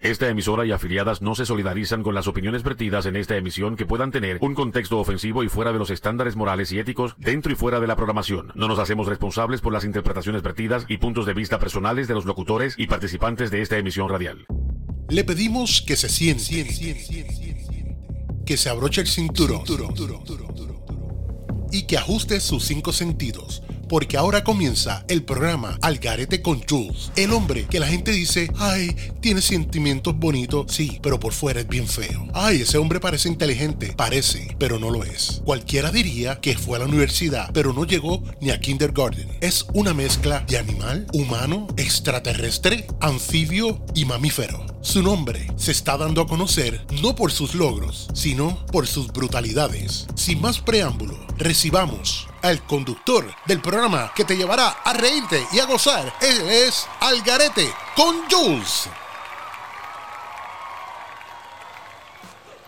Esta emisora y afiliadas no se solidarizan con las opiniones vertidas en esta emisión que puedan tener un contexto ofensivo y fuera de los estándares morales y éticos dentro y fuera de la programación. No nos hacemos responsables por las interpretaciones vertidas y puntos de vista personales de los locutores y participantes de esta emisión radial. Le pedimos que se siente, que se abroche el cinturón y que ajuste sus cinco sentidos porque ahora comienza el programa Algarete con Jules. El hombre que la gente dice, ay, tiene sentimientos bonitos, sí, pero por fuera es bien feo. Ay, ese hombre parece inteligente, parece, pero no lo es. Cualquiera diría que fue a la universidad, pero no llegó ni a kindergarten. Es una mezcla de animal, humano, extraterrestre, anfibio y mamífero. Su nombre se está dando a conocer no por sus logros, sino por sus brutalidades. Sin más preámbulo, recibamos al conductor del programa que te llevará a reírte y a gozar. Él es Algarete con Jules.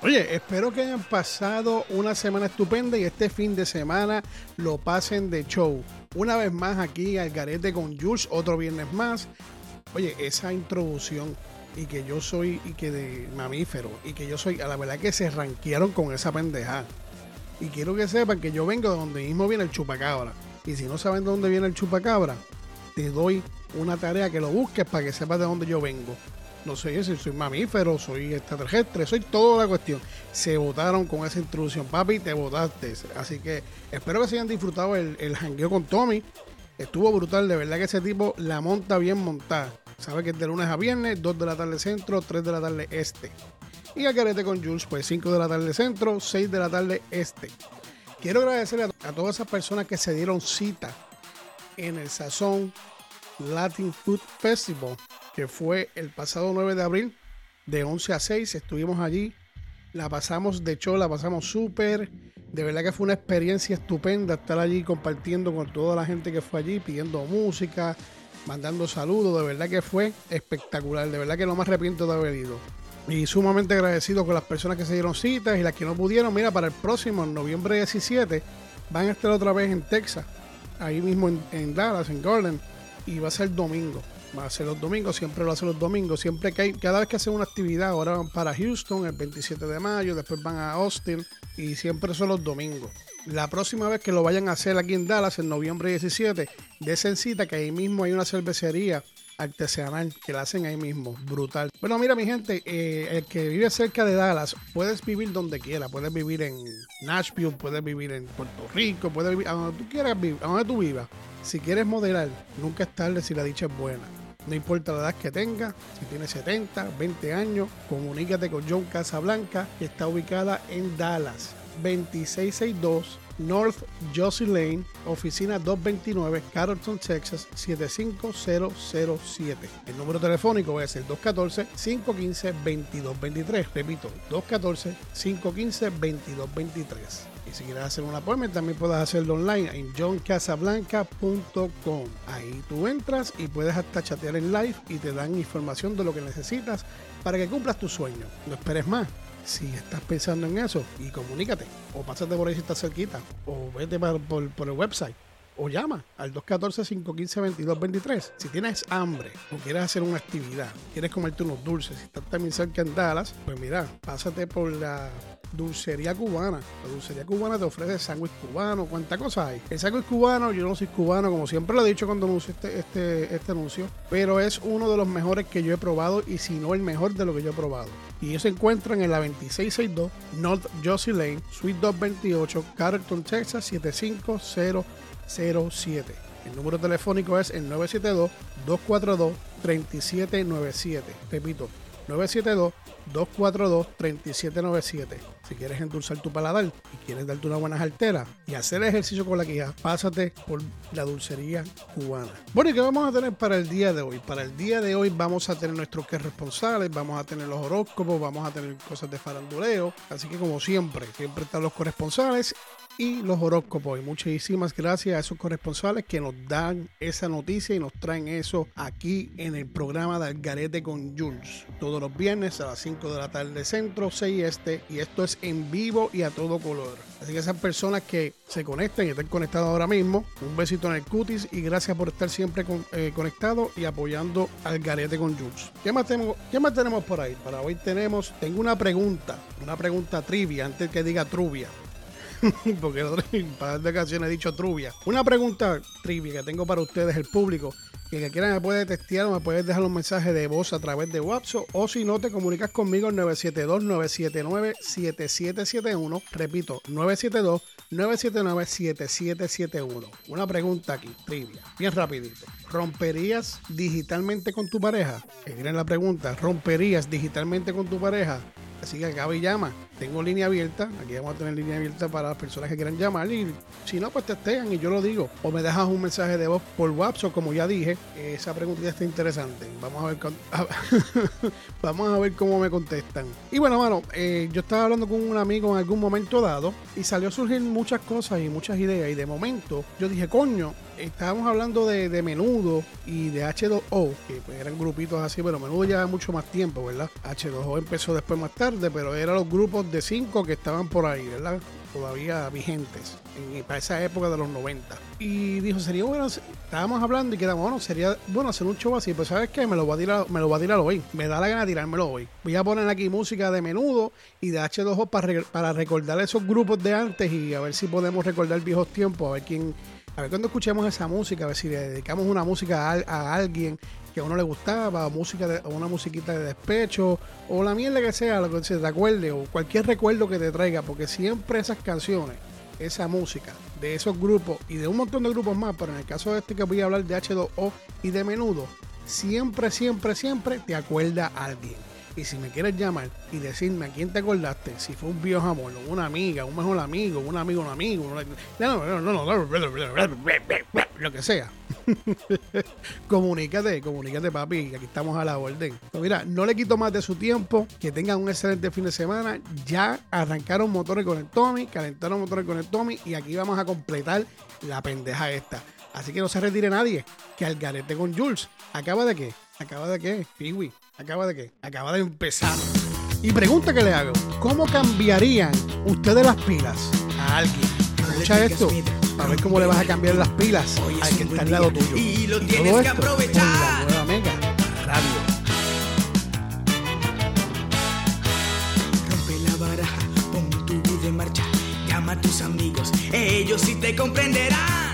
Oye, espero que hayan pasado una semana estupenda y este fin de semana lo pasen de show. Una vez más aquí Algarete con Jules, otro viernes más. Oye, esa introducción y que yo soy y que de mamífero y que yo soy, a la verdad que se ranquearon con esa pendeja. Y quiero que sepan que yo vengo de donde mismo viene el chupacabra. Y si no saben de dónde viene el chupacabra, te doy una tarea que lo busques para que sepas de dónde yo vengo. No sé si soy mamífero, soy extraterrestre, soy toda la cuestión. Se votaron con esa introducción, papi, te votaste. Así que espero que se hayan disfrutado el, el jangueo con Tommy. Estuvo brutal, de verdad que ese tipo la monta bien montada. Sabe que es de lunes a viernes, 2 de la tarde centro, 3 de la tarde este. Y a Carete con Jules, pues 5 de la tarde centro, 6 de la tarde este. Quiero agradecerle a, todas esas personas que se dieron cita en el Sazón Latin Food Festival, que fue el pasado 9 de abril, de 11 a 6. Estuvimos allí, la pasamos de show, la pasamos súper. De verdad que fue una experiencia estupenda estar allí compartiendo con toda la gente que fue allí, pidiendo música, mandando saludos. De verdad que fue espectacular. De verdad que no me arrepiento de haber ido. Y sumamente agradecido con las personas que se dieron citas y las que no pudieron. Mira, para el próximo, noviembre 17, van a estar otra vez en Texas, ahí mismo en, Dallas, en Garland, y va a ser domingo. Va a ser los domingos, siempre lo hacen los domingos. Siempre que hay, cada vez que hacen una actividad, ahora van para Houston el 27 de mayo, después van a Austin y siempre son los domingos. La próxima vez que lo vayan a hacer aquí en Dallas, en noviembre 17, de cita que ahí mismo hay una cervecería artesanal que la hacen ahí mismo. Brutal. Bueno, mira, mi gente, eh, el que vive cerca de Dallas, puedes vivir donde quiera. Puedes vivir en Nashville, puedes vivir en Puerto Rico, puedes vivir a donde tú quieras vivir, a donde tú vivas. Si quieres modelar, nunca es tarde si la dicha es buena. No importa la edad que tenga, si tiene 70, 20 años, comunícate con John Casablanca, que está ubicada en Dallas. 2662 North Josie Lane, oficina 229, Carrollton, Texas 75007. El número telefónico es el 214-515-2223. Repito, 214-515-2223. Y si quieres hacer un appointment, también puedes hacerlo online en johncasablanca.com. Ahí tú entras y puedes hasta chatear en live y te dan información de lo que necesitas para que cumplas tu sueño. No esperes más si estás pensando en eso, y comunícate, o pásate por ahí si estás cerquita, o vete por, por el website, o llama al 214-515-2223. Si tienes hambre o quieres hacer una actividad, quieres comerte unos dulces, si estás también cerca en Dallas, pues mira, pásate por la dulcería cubana. La dulcería cubana te ofrece sándwich cubano, cuánta cosa hay. El sándwich cubano, yo no soy cubano, como siempre lo he dicho cuando anuncio este, este, este anuncio, pero es uno de los mejores que yo he probado y si no el mejor de lo que yo he probado. Y ellos se encuentran en la 2662 North Josie Lane, Suite 228, Carrollton, Texas 75007. El número telefónico es el 972-242-3797. Repito, 972-242-3797. Si quieres endulzar tu paladar y quieres darte una buena jartera y hacer ejercicio con la quija, pásate por la dulcería cubana. Bueno, ¿y qué vamos a tener para el día de hoy? Para el día de hoy vamos a tener nuestros que responsables, vamos a tener los horóscopos, vamos a tener cosas de faranduleo. Así que como siempre, siempre están los corresponsales y los horóscopos. Y muchísimas gracias a esos corresponsales que nos dan esa noticia y nos traen eso aquí en el programa de Algarete con Jules. Todos los viernes a las 5 de la tarde centro, 6 este, y esto es en vivo y a todo color. Así que esas personas que se conecten y estén conectados ahora mismo, un besito en el cutis y gracias por estar siempre con, eh, conectado y apoyando al garete con Jules. ¿Qué más, tenemos, ¿Qué más tenemos por ahí? Para hoy tenemos, tengo una pregunta, una pregunta trivia, antes que diga truvia. Porque en un par de ocasiones he dicho truvia. Una pregunta trivia que tengo para ustedes, el público que que quiera me puede testear o me puedes dejar un mensaje de voz a través de WhatsApp o si no te comunicas conmigo al 972-979-7771. Repito, 972-979-7771. Una pregunta aquí, trivia, bien rapidito. ¿Romperías digitalmente con tu pareja? Miren la pregunta, ¿romperías digitalmente con tu pareja? Así que acaba y llama. Tengo línea abierta. Aquí vamos a tener línea abierta para las personas que quieran llamar. Y si no, pues testean y yo lo digo. O me dejas un mensaje de voz por WhatsApp, como ya dije. Esa pregunta está interesante. Vamos a ver, vamos a ver cómo me contestan. Y bueno, mano, eh, yo estaba hablando con un amigo en algún momento dado y salió a surgir muchas cosas y muchas ideas. Y de momento yo dije, coño, estábamos hablando de, Menudo y de H2O, que pues, eran grupitos así, pero Menudo lleva mucho más tiempo, ¿verdad? H2O empezó después más tarde, pero eran los grupos de cinco que estaban por ahí, ¿verdad? Todavía vigentes en, para esa época de los 90. Y dijo, sería bueno, estábamos hablando y quedamos, bueno, sería bueno hacer un show así, pues ¿sabes qué? Me lo voy a tirar, me lo voy a tirar hoy. Me da la gana de tirármelo hoy. Voy a poner aquí música de Menudo y de H2O para, para recordar esos grupos de antes y a ver si podemos recordar viejos tiempos, a ver quién a ver cuando escuchemos esa música, a ver si le dedicamos una música a, alguien que a uno le gustaba, o música de, una musiquita de despecho, o la mierda que sea, lo que se te acuerde, o cualquier recuerdo que te traiga, porque siempre esas canciones, esa música de esos grupos y de un montón de grupos más, pero en el caso de este que voy a hablar de H2O y de menudo, siempre, siempre, siempre te acuerda alguien. Y si me quieres llamar y decirme a quién te acordaste, si fue un viejo amor, una amiga, un mejor amigo, un amigo, un amigo, no, no, no, lo que sea. comunícate, comunícate, papi, aquí estamos a la orden. Pues mira, no le quito más de su tiempo, que tengan un excelente fin de semana. Ya arrancaron motores con el Tommy, calentaron motores con el Tommy y aquí vamos a completar la pendeja esta. Así que no se retire nadie, que al garete con Jules. ¿Acaba de qué? ¿Acaba de qué? Piwi. ¿Acaba de qué? Acaba de empezar. Y pregunta que le hago: ¿Cómo cambiarían ustedes las pilas a alguien? Escucha esto para ver cómo le vas a cambiar las pilas al que está al lado tuyo. Y lo tienes que aprovechar. la nueva Mega Radio. Rompe la baraja, pon tu vida en marcha. Llama a tus amigos, ellos sí te comprenderán.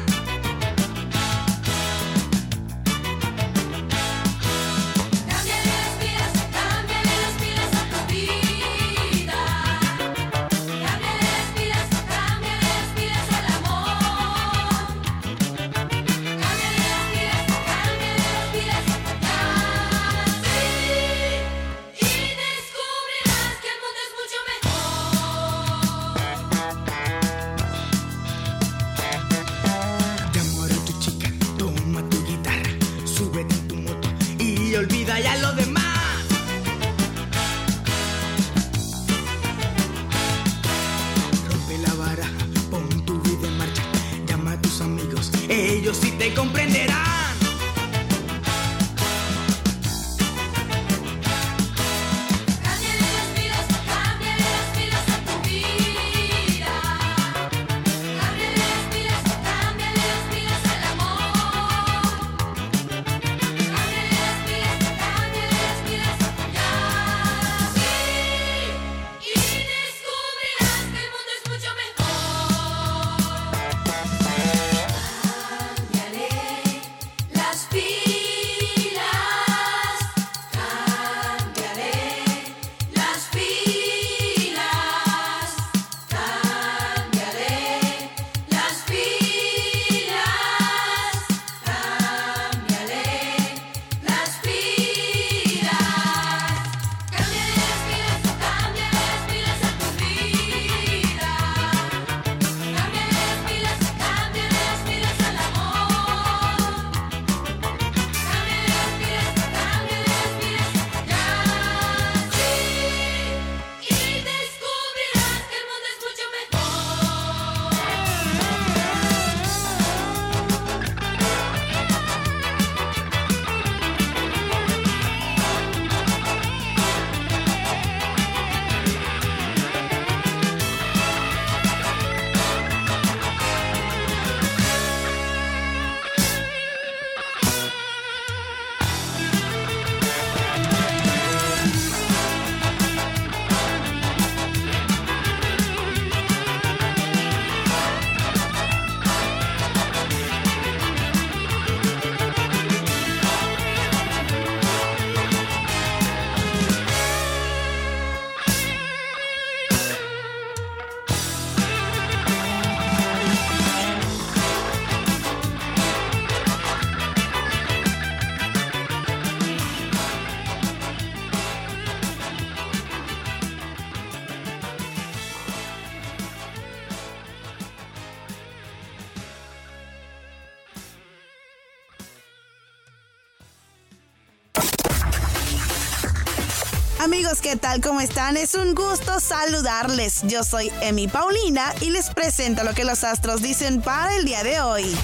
Tal? ¿Cómo están? Es un gusto saludarles. Yo soy Emi Paulina y les presento lo que los astros dicen para el día de hoy.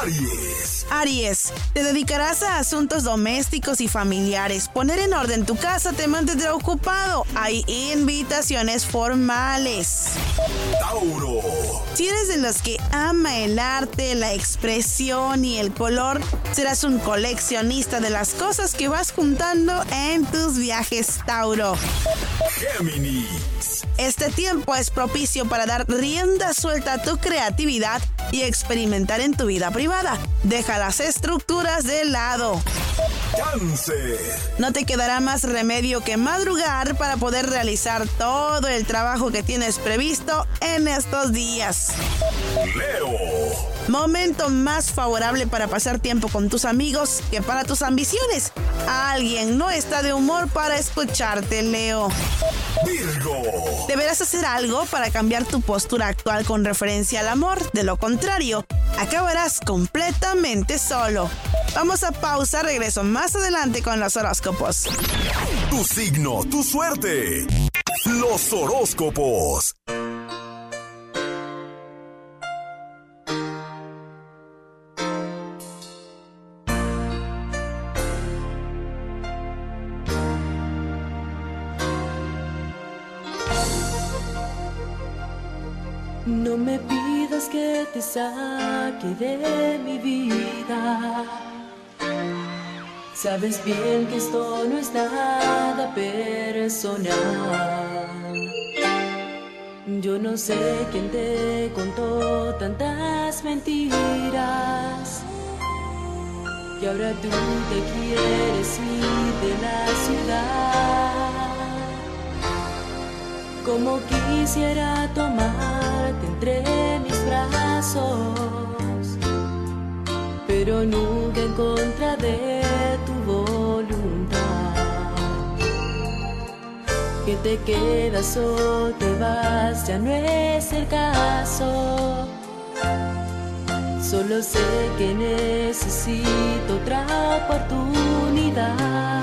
Aries. Aries, te dedicarás a asuntos domésticos y familiares. Poner en orden tu casa te mantendrá ocupado. Hay invitaciones formales. Tauro. Si eres de los que ama el arte, la expresión y el color, serás un coleccionista de las cosas que vas juntando en tus viajes Tauro. Este tiempo es propicio para dar rienda suelta a tu creatividad y experimentar en tu vida privada. Deja las estructuras de lado. No te quedará más remedio que madrugar para poder realizar todo el trabajo que tienes previsto en estos días. Leo. Momento más favorable para pasar tiempo con tus amigos que para tus ambiciones. Alguien no está de humor para escucharte, Leo. Virgo. Deberás hacer algo para cambiar tu postura actual con referencia al amor. De lo contrario, acabarás completamente solo. Vamos a pausa, regreso más adelante con los horóscopos. Tu signo, tu suerte. Los horóscopos. Me pidas que te saque de mi vida. Sabes bien que esto no es nada personal. Yo no sé quién te contó tantas mentiras. Y ahora tú te quieres ir de la ciudad. Como quisiera tomarte entre mis brazos, pero nunca en contra de tu voluntad. Que te quedas o te vas, ya no es el caso. Solo sé que necesito otra oportunidad.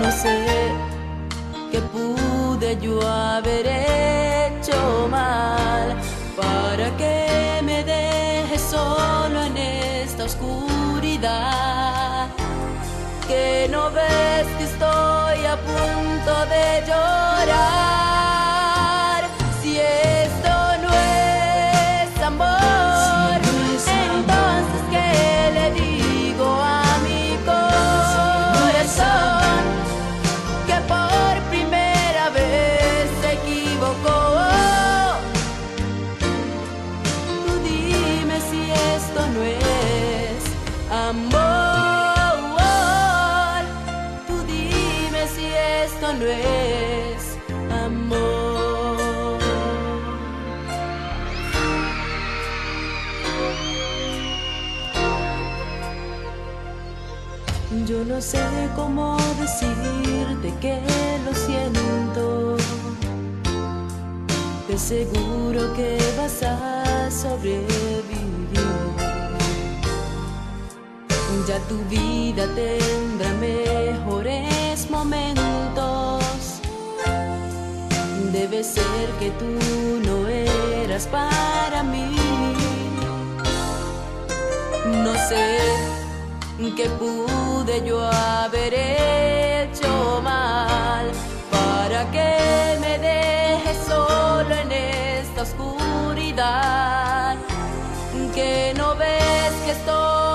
No sé pude de yo haber hecho mal para que me dejes solo en esta oscuridad. Que no ves que estoy a punto de llorar. No sé cómo decirte que lo siento. Te aseguro que vas a sobrevivir. Ya tu vida tendrá mejores momentos. Debe ser que tú no eras para mí. No sé que pude yo haber hecho mal. Para que me dejes solo en esta oscuridad. Que no ves que estoy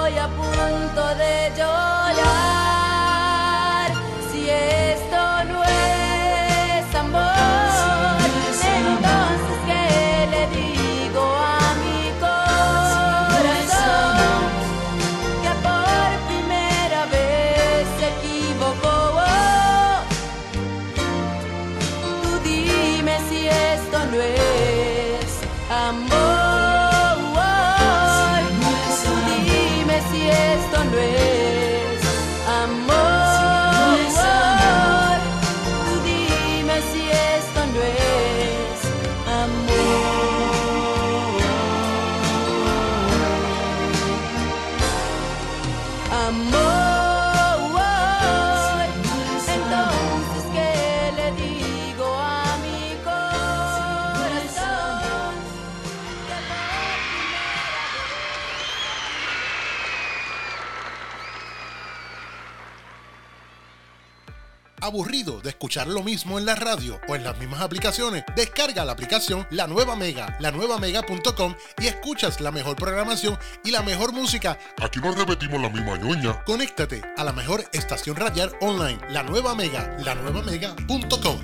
escuchar lo mismo en la radio o en las mismas aplicaciones? Descarga la aplicación La Nueva Mega, lanuevamega.com y escuchas la mejor programación y la mejor música. Aquí no repetimos la misma ñoña. Conéctate a la mejor estación radial online, La Nueva Mega, lanuevamega.com.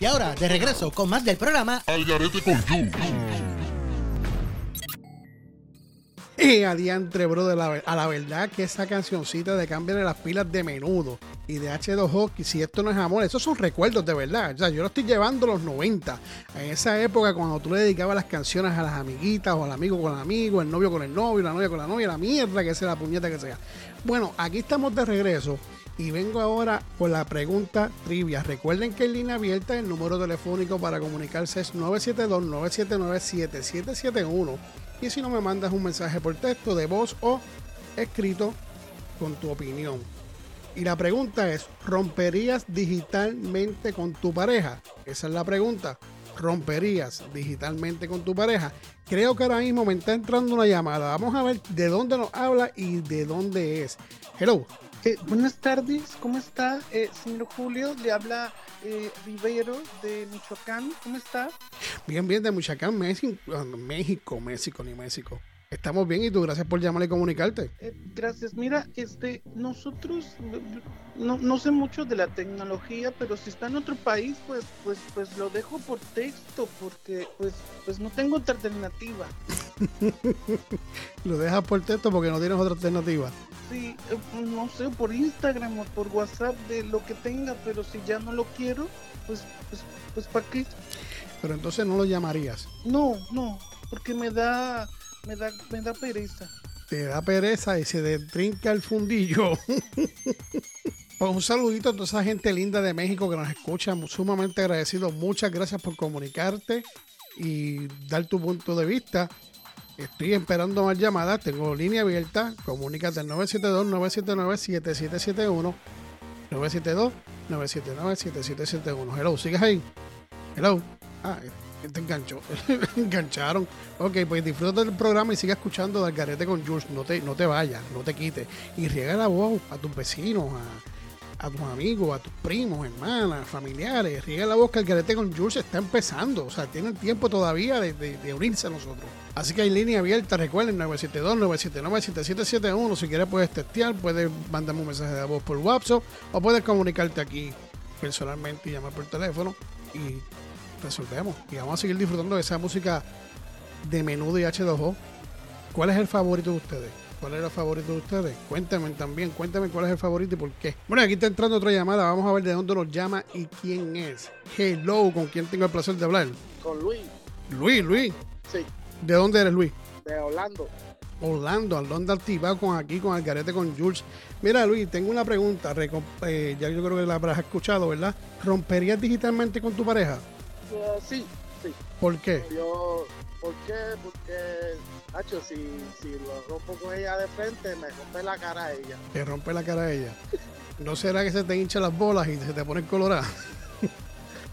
Y ahora, de regreso con más del programa Al garete con Yu. Y adiantre, bro, de la, a la verdad que esa cancioncita de Cámbiale las pilas de menudo y de H2O, que si esto no es amor, esos son recuerdos de verdad. O sea, yo lo estoy llevando a los 90. En esa época, cuando tú le dedicabas las canciones a las amiguitas o al amigo con el amigo, el novio con el novio, la novia con la novia, la mierda que sea, la puñeta que sea. Bueno, aquí estamos de regreso. Y vengo ahora con la pregunta trivia. Recuerden que en línea abierta el número telefónico para comunicarse es 972-979-7771. Y si no me mandas un mensaje por texto, de voz o escrito con tu opinión. Y la pregunta es, ¿romperías digitalmente con tu pareja? Esa es la pregunta. ¿Romperías digitalmente con tu pareja? Creo que ahora mismo me está entrando una llamada. Vamos a ver de dónde nos habla y de dónde es. Hello. Eh, buenas tardes, ¿cómo está? Eh, señor Julio, le habla eh, Rivero de Michoacán, ¿cómo está? Bien, bien, de Michoacán, México, México, México, ni México. Estamos bien y tú, gracias por llamarle y comunicarte. Eh, gracias, mira, este, nosotros no, no, sé mucho de la tecnología, pero si está en otro país, pues, pues, pues lo dejo por texto, porque pues, pues no tengo otra alternativa. lo dejas por texto porque no tienes otra alternativa. Sí, eh, no sé, por Instagram o por WhatsApp de lo que tenga, pero si ya no lo quiero, pues, pues, pues ¿para qué? Pero entonces no lo llamarías. No, no, porque me da me da, me da pereza. Te da pereza y se te trinca el fundillo. pues un saludito a toda esa gente linda de México que nos escucha, sumamente agradecido. Muchas gracias por comunicarte y dar tu punto de vista. Estoy esperando más llamadas, tengo línea abierta, comunícate al 972-979-7771. 972-979-7771. Hello, ¿sigues ahí? Hello. Ah, te enganchó. engancharon. Ok, pues disfruta del programa y sigue escuchando Garete con Jules. No te, no te vayas, no te quites. Y riega la voz a tus vecinos, a, a tus amigos, a tus primos, hermanas, familiares. Riega la voz que Garete con Jules está empezando. O sea, tienen tiempo todavía de, de, unirse a nosotros. Así que hay línea abierta. Recuerden, 972-979-7771. Si quieres, puedes testear, puedes mandarme un mensaje de voz por WhatsApp o puedes comunicarte aquí personalmente y llamar por teléfono. Y resolvemos. Y vamos a seguir disfrutando de esa música de menudo y H2O. ¿Cuál es el favorito de ustedes? ¿Cuál es el favorito de ustedes? Cuéntame también, cuéntame cuál es el favorito y por qué. Bueno, aquí está entrando otra llamada. Vamos a ver de dónde nos llama y quién es. Hello, ¿con quién tengo el placer de hablar? Con Luis. Luis, Luis. Sí. ¿De dónde eres, Luis? De Orlando. Orlando, al donde activado con aquí, con Algarete, con Jules. Mira, Luis, tengo una pregunta. Eh, ya yo creo que la habrás escuchado, ¿verdad? ¿Romperías digitalmente con tu pareja? Sí, sí. ¿Por qué? Yo, ¿por qué? Porque, Hacho, si, si lo rompo con ella de frente, me rompe la cara a ella. Te rompe la cara a ella. ¿No será que se te hinchan las bolas y se te ponen coloradas?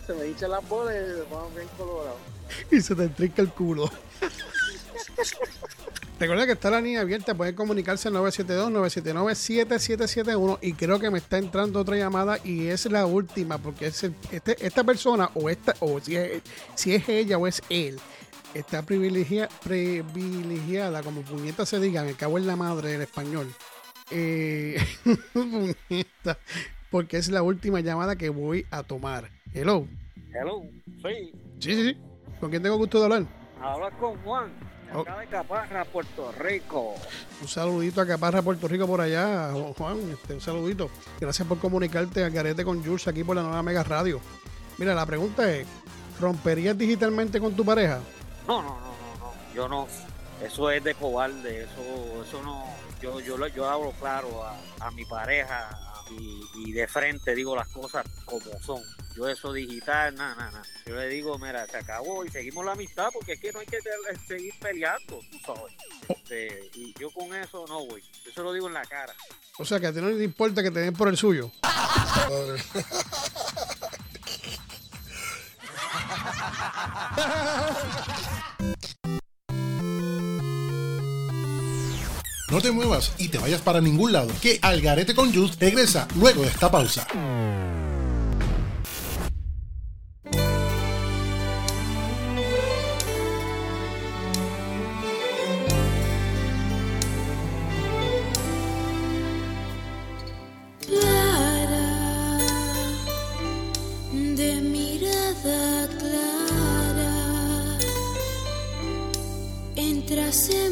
se me hinchan las bolas y se ponen bien colorados. y se te trinca el culo. Recuerda que está la línea abierta, pueden comunicarse al 972-979-7771 y creo que me está entrando otra llamada y es la última porque es este, esta persona o esta o si es, si es ella o es él está privilegiada, privilegiada como puñeta se diga, me cago en la madre del español. Eh, porque es la última llamada que voy a tomar. Hello. Hello, sí. Sí, sí, sí. ¿Con quién tengo gusto de hablar? Habla con Juan. Oh. Acá de Caparra, Puerto Rico. Un saludito a Caparra, Puerto Rico por allá, Juan. Este, un saludito. Gracias por comunicarte a Garete con Jules aquí por la nueva Mega Radio. Mira, la pregunta es: ¿romperías digitalmente con tu pareja? No, no, no, no, no. Yo no. Eso es de cobarde. Eso, eso no. Yo, yo, yo hablo claro a, a mi pareja y, y de frente digo las cosas como son. Yo eso digital, nada, nada, nada. Yo le digo, mira, se acabó y seguimos la amistad porque es que no hay que seguir peleando, tú sabes. Este, y yo con eso no voy. Yo se lo digo en la cara. O sea, que a ti no te importa que te den por el suyo. No te muevas y te vayas para ningún lado, que Algarete con Jules regresa luego de esta pausa. Está muerto de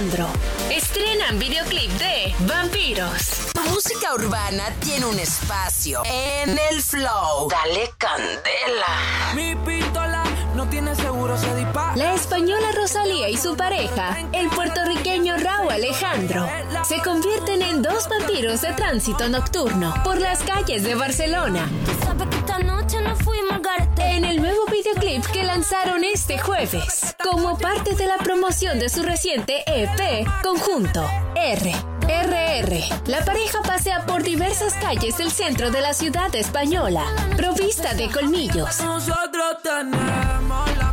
Alejandro estrenan videoclip de Vampiros. Tu música urbana tiene un espacio en el flow. Dale candela. Mi pistola no tiene seguro, se dispara. La española Rosalía y su pareja, el puertorriqueño Raúl Alejandro, se convierten en dos vampiros de tránsito nocturno por las calles de Barcelona. En el nuevo videoclip que lanzaron este jueves, como parte de la promoción de su reciente EP Conjunto R. RR. La pareja pasea por diversas calles del centro de la ciudad española, provista de colmillos. Nosotros tenemos la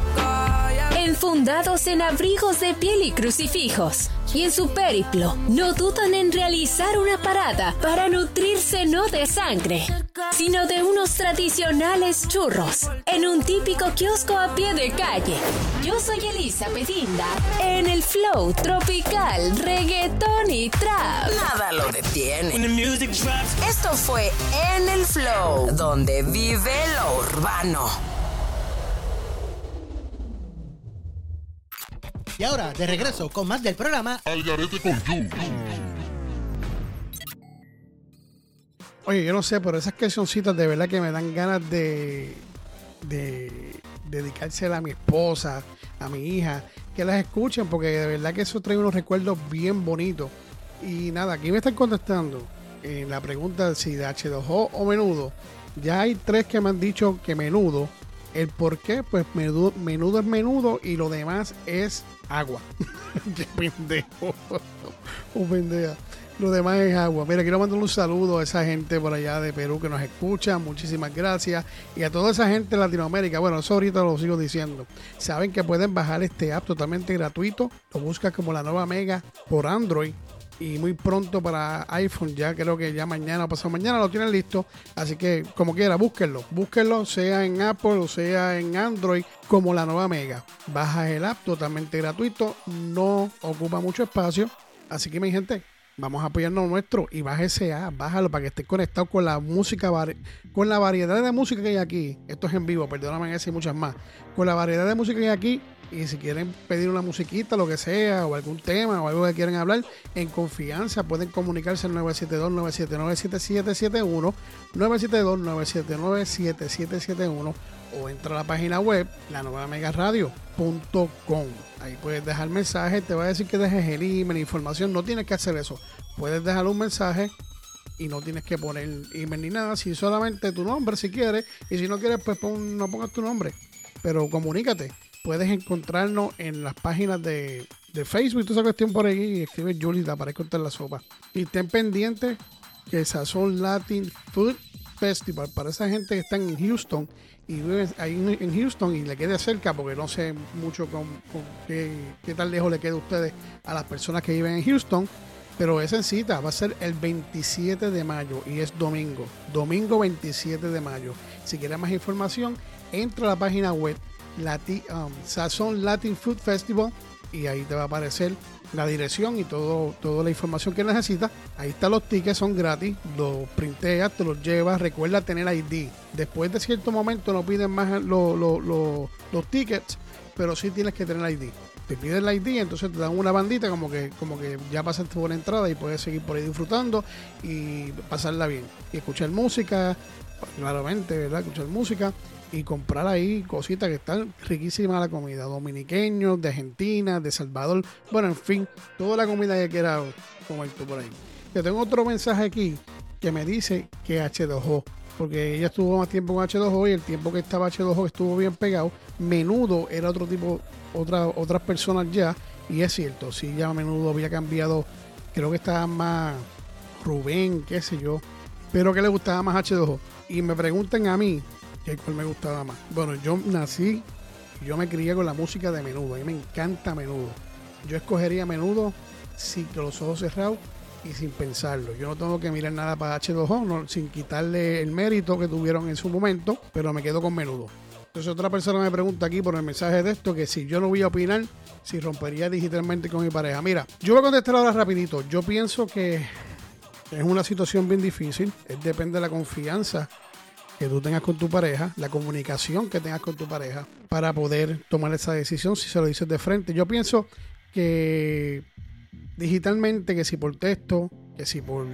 Enfundados en abrigos de piel y crucifijos. Y en su periplo, no dudan en realizar una parada para nutrirse no de sangre, sino de unos tradicionales churros, en un típico kiosco a pie de calle. Yo soy Elisa Pedinda, en el flow tropical, reggaeton y trap. Nada lo detiene. Esto fue En el Flow, donde vive lo urbano. Y ahora, de regreso con más del programa Al garete con Jules. Oye, yo no sé, pero esas cancioncitas de verdad que me dan ganas de, de dedicársela a mi esposa, a mi hija, que las escuchen, porque de verdad que eso trae unos recuerdos bien bonitos. Y nada, aquí me están contestando en la pregunta si de H2O o menudo. Ya hay tres que me han dicho que menudo. El por qué, pues menudo, menudo es menudo y lo demás es agua. Qué pendejo. Un pendejo. Lo demás es agua. Mira, quiero mandar un saludo a esa gente por allá de Perú que nos escucha. Muchísimas gracias. Y a toda esa gente de Latinoamérica. Bueno, eso ahorita lo sigo diciendo. Saben que pueden bajar este app totalmente gratuito. Lo buscas como la nueva Mega por Android. Y muy pronto para iPhone, ya creo que ya mañana o pasado mañana lo tienen listo. Así que, como quiera, búsquenlo. Búsquenlo, sea en Apple o sea en Android, como la nueva Mega. Bajas el app totalmente gratuito. No ocupa mucho espacio. Así que, mi gente, Vamos a apoyarnos nuestro y baja ese app, bájalo para que estés conectado con la música, con la variedad de música que hay aquí. Esto es en vivo, perdóname ese y muchas más. Con la variedad de música que hay aquí y si quieren pedir una musiquita, lo que sea, o algún tema o algo que quieran hablar, en confianza pueden comunicarse al 972-979-7771, 972-979-7771 o entra a la página web, la nueva. Ahí puedes dejar mensaje, te va a decir que dejes el email, información, no tienes que hacer eso. Puedes dejar un mensaje y no tienes que poner email ni nada, si solamente tu nombre si quieres, y si no quieres, pues no pongas tu nombre, pero comunícate. Puedes encontrarnos en las páginas de, Facebook, toda esa cuestión por ahí, y escribe Julie, te aparece en la sopa. Y estén pendientes que Sazón Latin Food Festival, para esa gente que está en Houston y vive ahí en Houston y le quede cerca, porque no sé mucho con, con qué, qué, tan lejos le queda a ustedes a las personas que viven en Houston, pero esa cita va a ser el 27 de mayo y es domingo, domingo 27 de mayo. Si quieres más información, entra a la página web Um, Sazón Latin Food Festival y ahí te va a aparecer la dirección y todo, toda la información que necesitas. Ahí están los tickets, son gratis. Los printeas, te los llevas. Recuerda tener ID. Después de cierto momento no piden más los, los, tickets, pero sí tienes que tener ID. Te piden el ID, entonces te dan una bandita como que, como que ya pasaste por entrada y puedes seguir por ahí disfrutando y pasarla bien. Y escuchar música, claramente, ¿verdad? Escuchar música y comprar ahí cositas que están riquísimas la comida. Dominiqueños, de Argentina, de Salvador. Bueno, en fin, toda la comida que quiera comer tú por ahí. Yo tengo otro mensaje aquí que me dice que H2O. Porque ella estuvo más tiempo con H2O y el tiempo que estaba H2O estuvo bien pegado. Menudo era otro tipo, otra, otras personas ya. Y es cierto, si ya menudo había cambiado. Creo que estaba más Rubén, qué sé yo. Pero que le gustaba más H2O. Y me preguntan a mí, cuál me gustaba más. Bueno, yo nací, yo me crié con la música de menudo. A mí me encanta menudo. Yo escogería menudo sin con los ojos cerrados y sin pensarlo. Yo no tengo que mirar nada para H2O, no, sin quitarle el mérito que tuvieron en su momento, pero me quedo con menudo. Entonces otra persona me pregunta aquí por el mensaje de esto que si yo no voy a opinar, si rompería digitalmente con mi pareja. Mira, yo voy a contestar ahora rapidito. Yo pienso que es una situación bien difícil. depende de la confianza que tú tengas con tu pareja, la comunicación que tengas con tu pareja para poder tomar esa decisión si se lo dices de frente. Yo pienso que digitalmente, que si por texto, que si por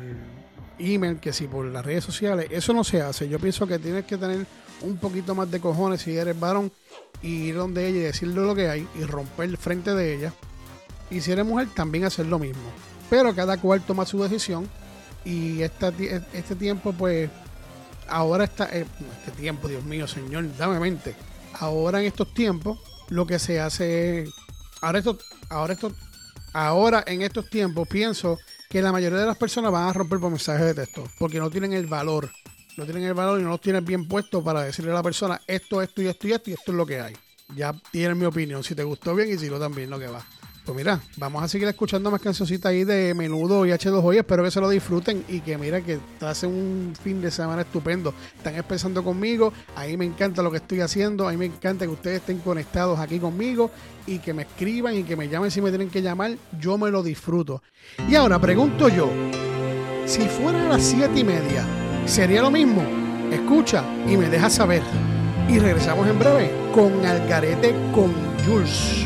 email, que si por las redes sociales, eso no se hace. Yo pienso que tienes que tener un poquito más de cojones si eres varón y ir donde ella y decirle lo que hay y romper frente de ella. Y si eres mujer, también hacer lo mismo. Pero cada cual toma su decisión y este tiempo, pues, ahora está, eh, este tiempo, Dios mío, Señor, dame mente. Ahora en estos tiempos, lo que se hace, ahora esto, ahora esto, ahora en estos tiempos pienso que la mayoría de las personas van a romper por mensajes de texto, porque no tienen el valor, no tienen el valor y no los tienen bien puesto para decirle a la persona esto, esto y esto y esto y esto es lo que hay. Ya tienen mi opinión, si te gustó bien y si no también lo que va. Pues mira, vamos a seguir escuchando más cancioncitas ahí de menudo y H2O. espero que se lo disfruten y que mira que hacen un fin de semana estupendo. Están empezando conmigo. Ahí me encanta lo que estoy haciendo. A mí me encanta que ustedes estén conectados aquí conmigo y que me escriban y que me llamen si me tienen que llamar. Yo me lo disfruto. Y ahora pregunto yo: si fuera a las siete y media, ¿sería lo mismo? Escucha y me deja saber. Y regresamos en breve con Algarete con Jules.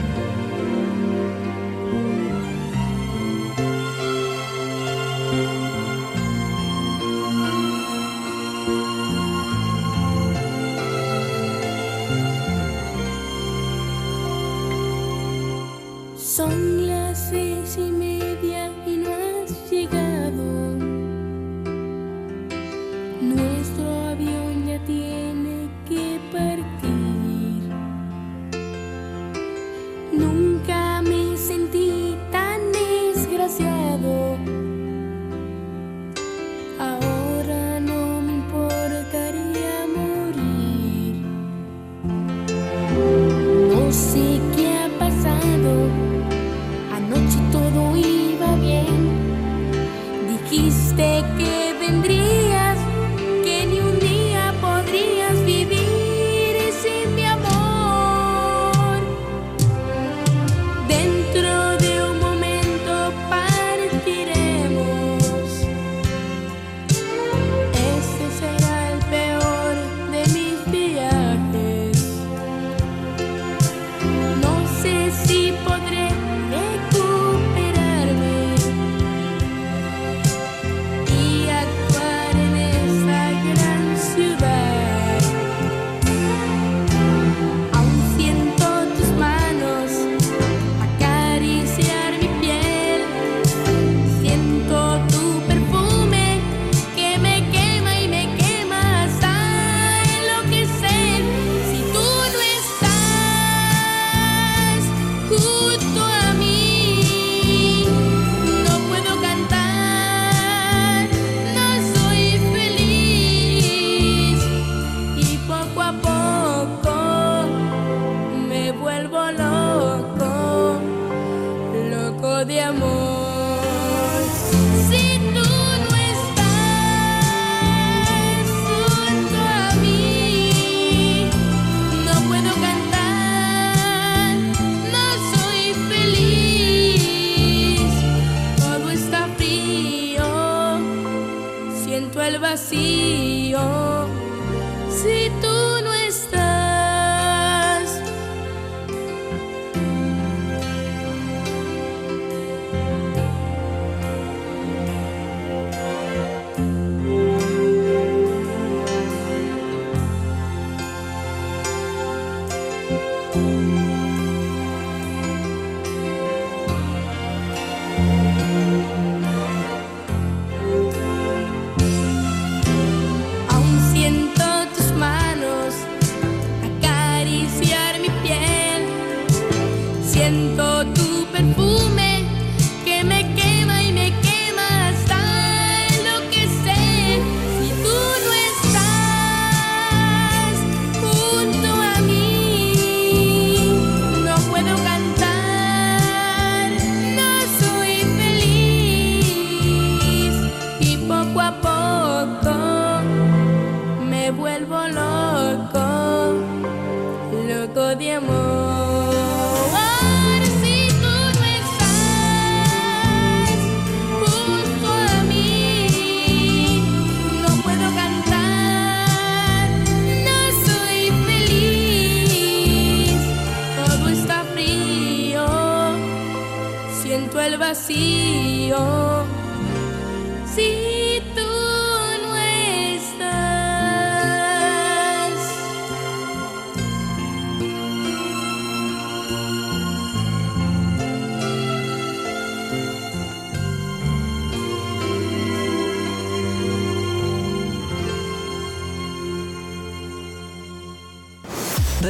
Vacío.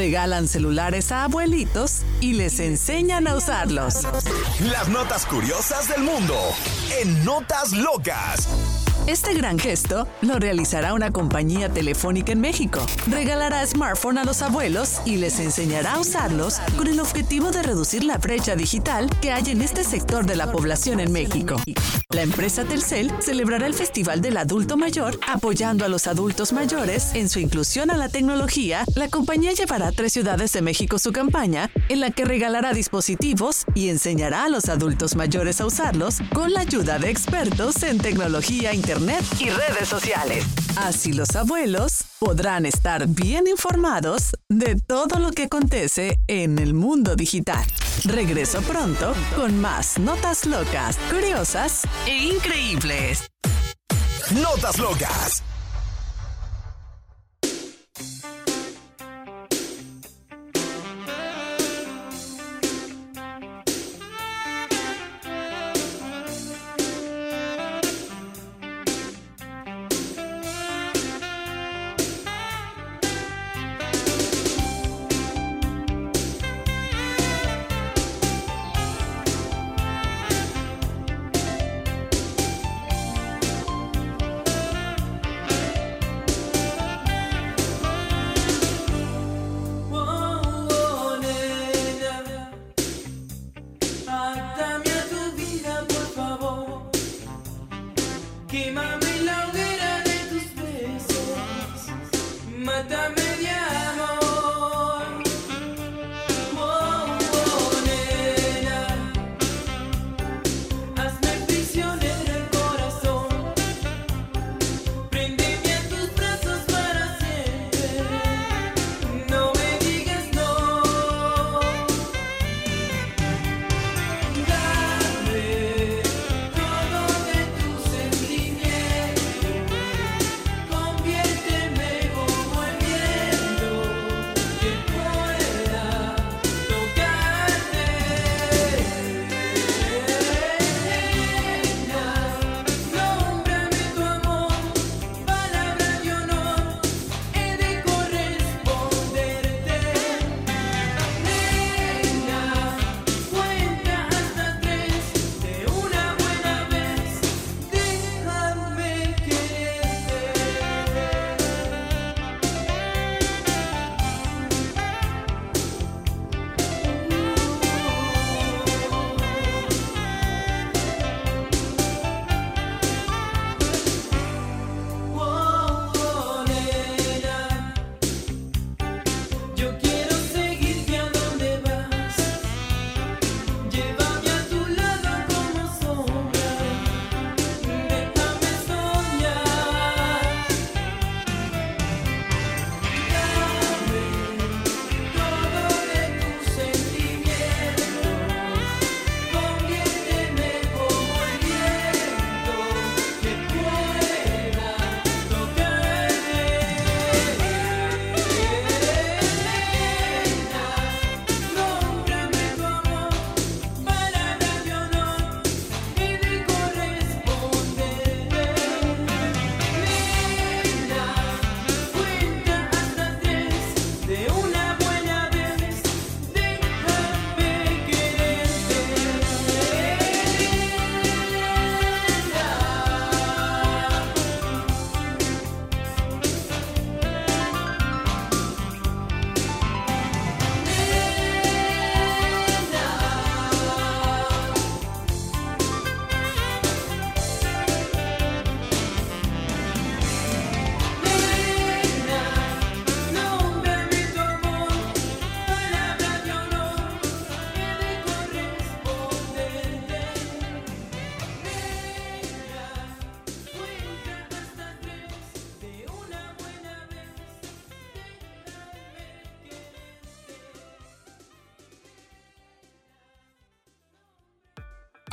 Regalan celulares a abuelitos y les enseñan a usarlos. Las notas curiosas del mundo en Notas Locas. Este gran gesto lo realizará una compañía telefónica en México. Regalará smartphone a los abuelos y les enseñará a usarlos con el objetivo de reducir la brecha digital que hay en este sector de la población en México. La empresa Telcel celebrará el Festival del Adulto Mayor apoyando a los adultos mayores en su inclusión a la tecnología. La compañía llevará a tres ciudades de México su campaña en la que regalará dispositivos y enseñará a los adultos mayores a usarlos con la ayuda de expertos en tecnología, y redes sociales. Así los abuelos podrán estar bien informados de todo lo que acontece en el mundo digital. Regreso pronto con más notas locas, curiosas e increíbles. Notas locas.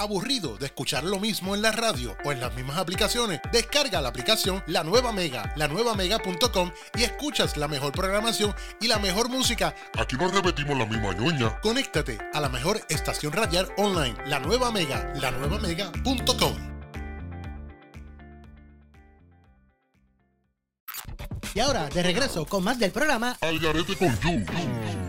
¿Aburrido de escuchar lo mismo en la radio o en las mismas aplicaciones? Descarga la aplicación La Nueva Mega, lanuevamega.com y escuchas la mejor programación y la mejor música. Aquí no repetimos la misma ñoña. Conéctate a la mejor estación radial online, La Nueva Mega, lanuevamega.com. Y ahora, de regreso con más del programa Al garete con Jules.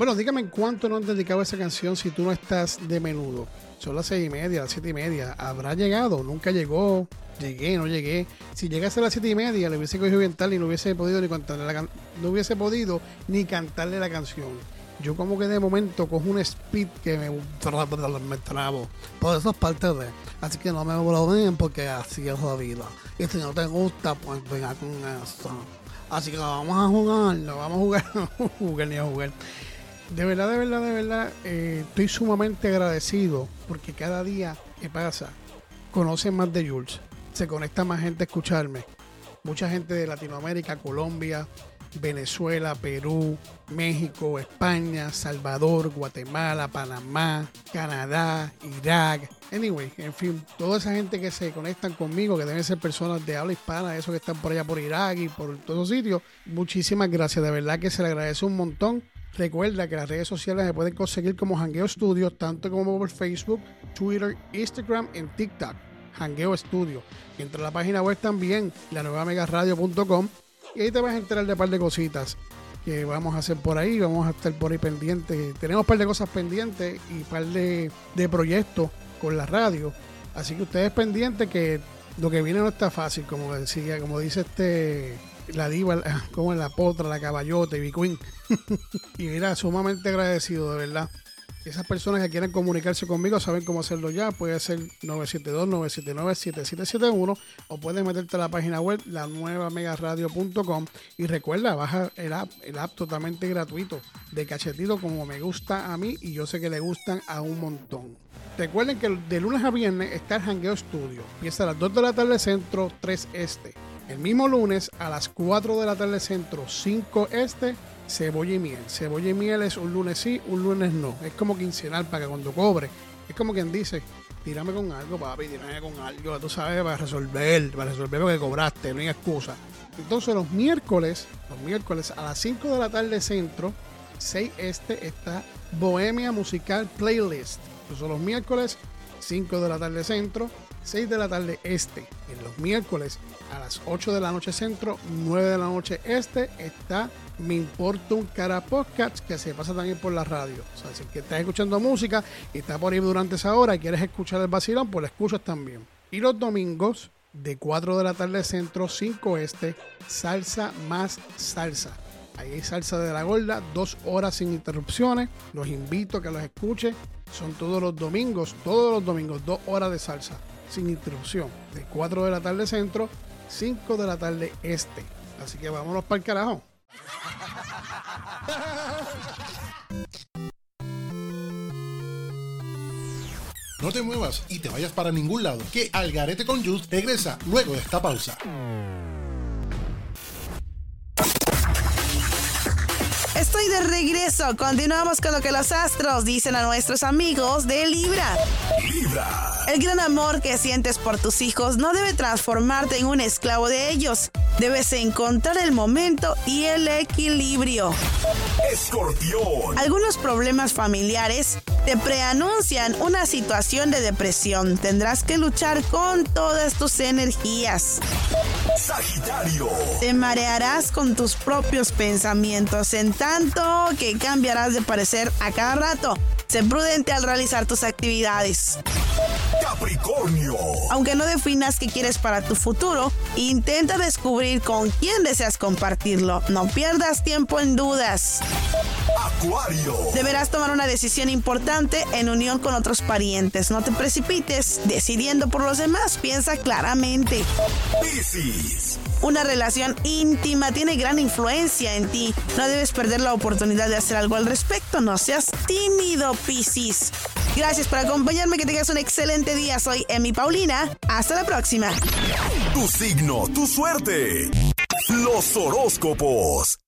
Bueno, dígame en cuánto no han dedicado esa canción si tú no estás de menudo. Son las seis y media, las siete y media. ¿Habrá llegado? Nunca llegó. Llegué, no llegué. Si llegase a las siete y media, le hubiese cogido bien tal y no hubiese podido ni cantarle la can- no hubiese podido ni cantarle la canción. Yo como que de momento cojo un speed que me, me trabo. Por eso es parte de. Así que no me bloqueen porque así es la vida. Y si no te gusta, pues venga con eso. Así que vamos a jugar, lo vamos a jugar, jugar ni a jugar. De verdad, de verdad, de verdad, eh, estoy sumamente agradecido porque cada día que pasa conocen más de Jules, se conecta más gente a escucharme. Mucha gente de Latinoamérica, Colombia, Venezuela, Perú, México, España, Salvador, Guatemala, Panamá, Canadá, Irak. Anyway, en fin, toda esa gente que se conectan conmigo, que deben ser personas de habla hispana, esos que están por allá por Irak y por todos sitios, muchísimas gracias. De verdad que se le agradece un montón. Recuerda que las redes sociales se pueden conseguir como Hangueo Studio, tanto como por Facebook, Twitter, Instagram y TikTok. Hangueo Studio. Y entre la página web también, la nueva megaradio.com. Y ahí te vas a enterar de un par de cositas que vamos a hacer por ahí. Vamos a estar por ahí pendientes. Tenemos un par de cosas pendientes y un par de, de proyectos con la radio. Así que ustedes pendientes que lo que viene no está fácil, como decía, como dice este la diva, como la potra, la caballota, y Queen. y mira, sumamente agradecido, de verdad. Esas personas que quieran comunicarse conmigo saben cómo hacerlo ya. Puede ser 972-979-7771 o puedes meterte a la página web la nuevamegaradio.com y recuerda, baja el app, el app totalmente gratuito de cachetito como me gusta a mí y yo sé que le gustan a un montón. Recuerden que de lunes a viernes está el Hangueo Studio. Empieza a las 2 de la tarde centro, 3 este. El mismo lunes a las 4 de la tarde centro, 5 este, cebolla y miel. Cebolla y miel es un lunes sí, un lunes no. Es como quincenal para que cuando cobre, es como quien dice, tírame con algo, papi, tírame con algo, tú sabes, para resolver, para resolver lo que cobraste, no hay excusa. Entonces los miércoles, los miércoles a las 5 de la tarde centro, 6 este, está Bohemia Musical Playlist. Son los miércoles, 5 de la tarde centro, 6 de la tarde este. En los miércoles a las 8 de la noche centro, 9 de la noche este, está Me Importa un Cara Podcast que se pasa también por la radio. O sea, si que estás escuchando música y estás por ahí durante esa hora y quieres escuchar el vacilón, pues lo escuchas también. Y los domingos, de 4 de la tarde centro, 5 este, salsa más salsa. Ahí hay salsa de la gorda, dos horas sin interrupciones. Los invito a que los escuchen. Son todos los domingos, todos los domingos, dos horas de salsa sin interrupción. De 4 de la tarde centro, 5 de la tarde este. Así que vámonos para el carajo. No te muevas y te vayas para ningún lado, que Algarete con Jules regresa luego de esta pausa. Estoy de regreso. Continuamos con lo que los astros dicen a nuestros amigos de Libra. Libra. El gran amor que sientes por tus hijos no debe transformarte en un esclavo de ellos. Debes encontrar el momento y el equilibrio. Escorpión. Algunos problemas familiares te preanuncian una situación de depresión. Tendrás que luchar con todas tus energías. Sagitario. Te marearás con tus propios pensamientos en tanto que cambiarás de parecer a cada rato. Sé prudente al realizar tus actividades. Capricornio. Aunque no definas qué quieres para tu futuro, intenta descubrir con quién deseas compartirlo. No pierdas tiempo en dudas. Acuario. Deberás tomar una decisión importante en unión con otros parientes. No te precipites decidiendo por los demás. Piensa claramente. Piscis. Una relación íntima tiene gran influencia en ti. No debes perder la oportunidad de hacer algo al respecto. No seas tímido, Piscis. Gracias por acompañarme. Que tengas un excelente día. Soy Emi Paulina. Hasta la próxima. Tu signo, tu suerte. Los horóscopos.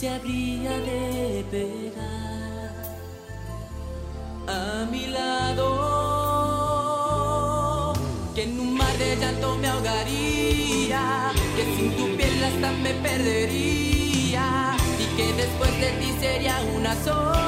Se habría de pegar a mi lado. Que en un mar de llanto me ahogaría, que sin tu piel hasta me perdería y que después de ti sería una sombra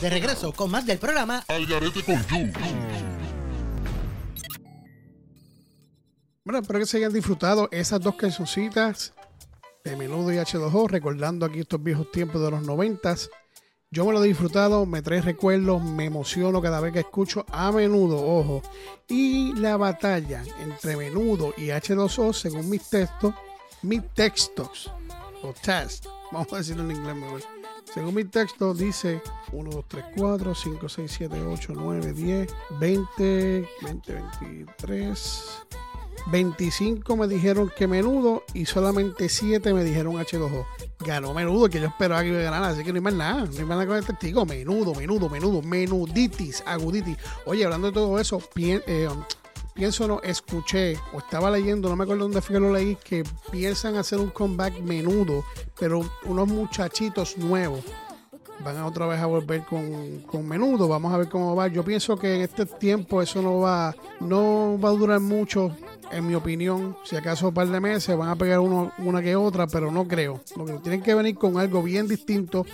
De regreso con más del programa Al garete con. Bueno, espero que se hayan disfrutado esas dos cancioncitas de Menudo y H2O, recordando aquí estos viejos tiempos de los noventas. Yo me lo he disfrutado, me trae recuerdos, me emociono cada vez que escucho a menudo, ojo. Y la batalla entre menudo y H2O, según mis textos, mis textos, o test, vamos a decirlo en inglés mejor. Según mi texto dice 1, 2, 3, 4, 5, 6, 7, 8, 9, 10, 20, 20, 23, 25 me dijeron que menudo y solamente 7 me dijeron H2O. Ganó menudo, que yo esperaba que iba a ganar, así que no hay más nada. No hay más nada con el testigo. Menudo, menudo, menudo, menuditis, aguditis. Oye, hablando de todo eso, pien- eh, pienso, no, escuché o estaba leyendo, no me acuerdo dónde fue que lo leí, que piensan hacer un comeback menudo, pero unos muchachitos nuevos van otra vez a volver con, con menudo. Vamos a ver cómo va. Yo pienso que en este tiempo eso no va, no va a durar mucho, en mi opinión. Si acaso un par de meses van a pegar uno, una que otra, pero no creo. Lo que tienen que venir con algo bien distinto,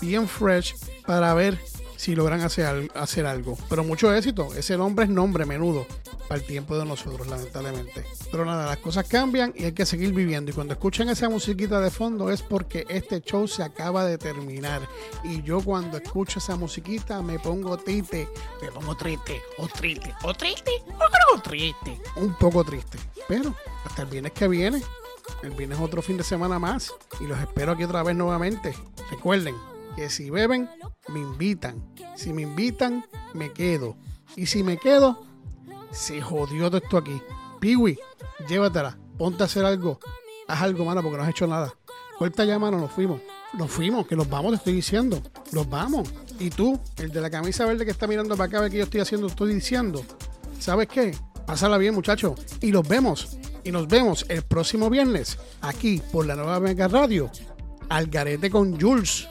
bien fresh, para ver si logran hacer, hacer algo. Pero mucho éxito. Ese nombre es nombre menudo para el tiempo de nosotros, lamentablemente. Pero nada, las cosas cambian y hay que seguir viviendo. Y cuando escuchan esa musiquita de fondo es porque este show se acaba de terminar. Y yo cuando escucho esa musiquita me pongo triste. Me pongo triste, o triste, o triste, o triste. Un poco triste. Pero hasta el viernes que viene. El viernes es otro fin de semana más. Y los espero aquí otra vez nuevamente. Recuerden que si beben, me invitan. Si me invitan, me quedo. Y si me quedo, se jodió todo esto aquí. Piwi, llévatela. Ponte a hacer algo. Haz algo, mano, porque no has hecho nada. Corta ya, mano, nos fuimos. Nos fuimos, que nos vamos, te estoy diciendo. Nos vamos. Y tú, el de la camisa verde que está mirando para acá, ve que yo estoy haciendo, estoy diciendo. ¿Sabes qué? Pásala bien, muchachos. Y nos vemos. Y nos vemos el próximo viernes aquí por la nueva Mega Radio. Al garete con Jules.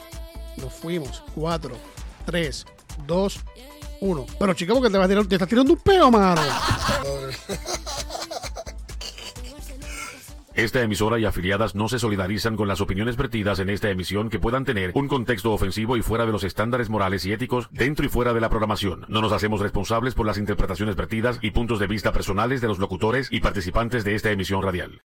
Nos fuimos. 4, 3, 2, 1. Pero chica, porque te a te estás tirando un peo, mano. Esta emisora y afiliadas no se solidarizan con las opiniones vertidas en esta emisión que puedan tener un contexto ofensivo y fuera de los estándares morales y éticos dentro y fuera de la programación. No nos hacemos responsables por las interpretaciones vertidas y puntos de vista personales de los locutores y participantes de esta emisión radial.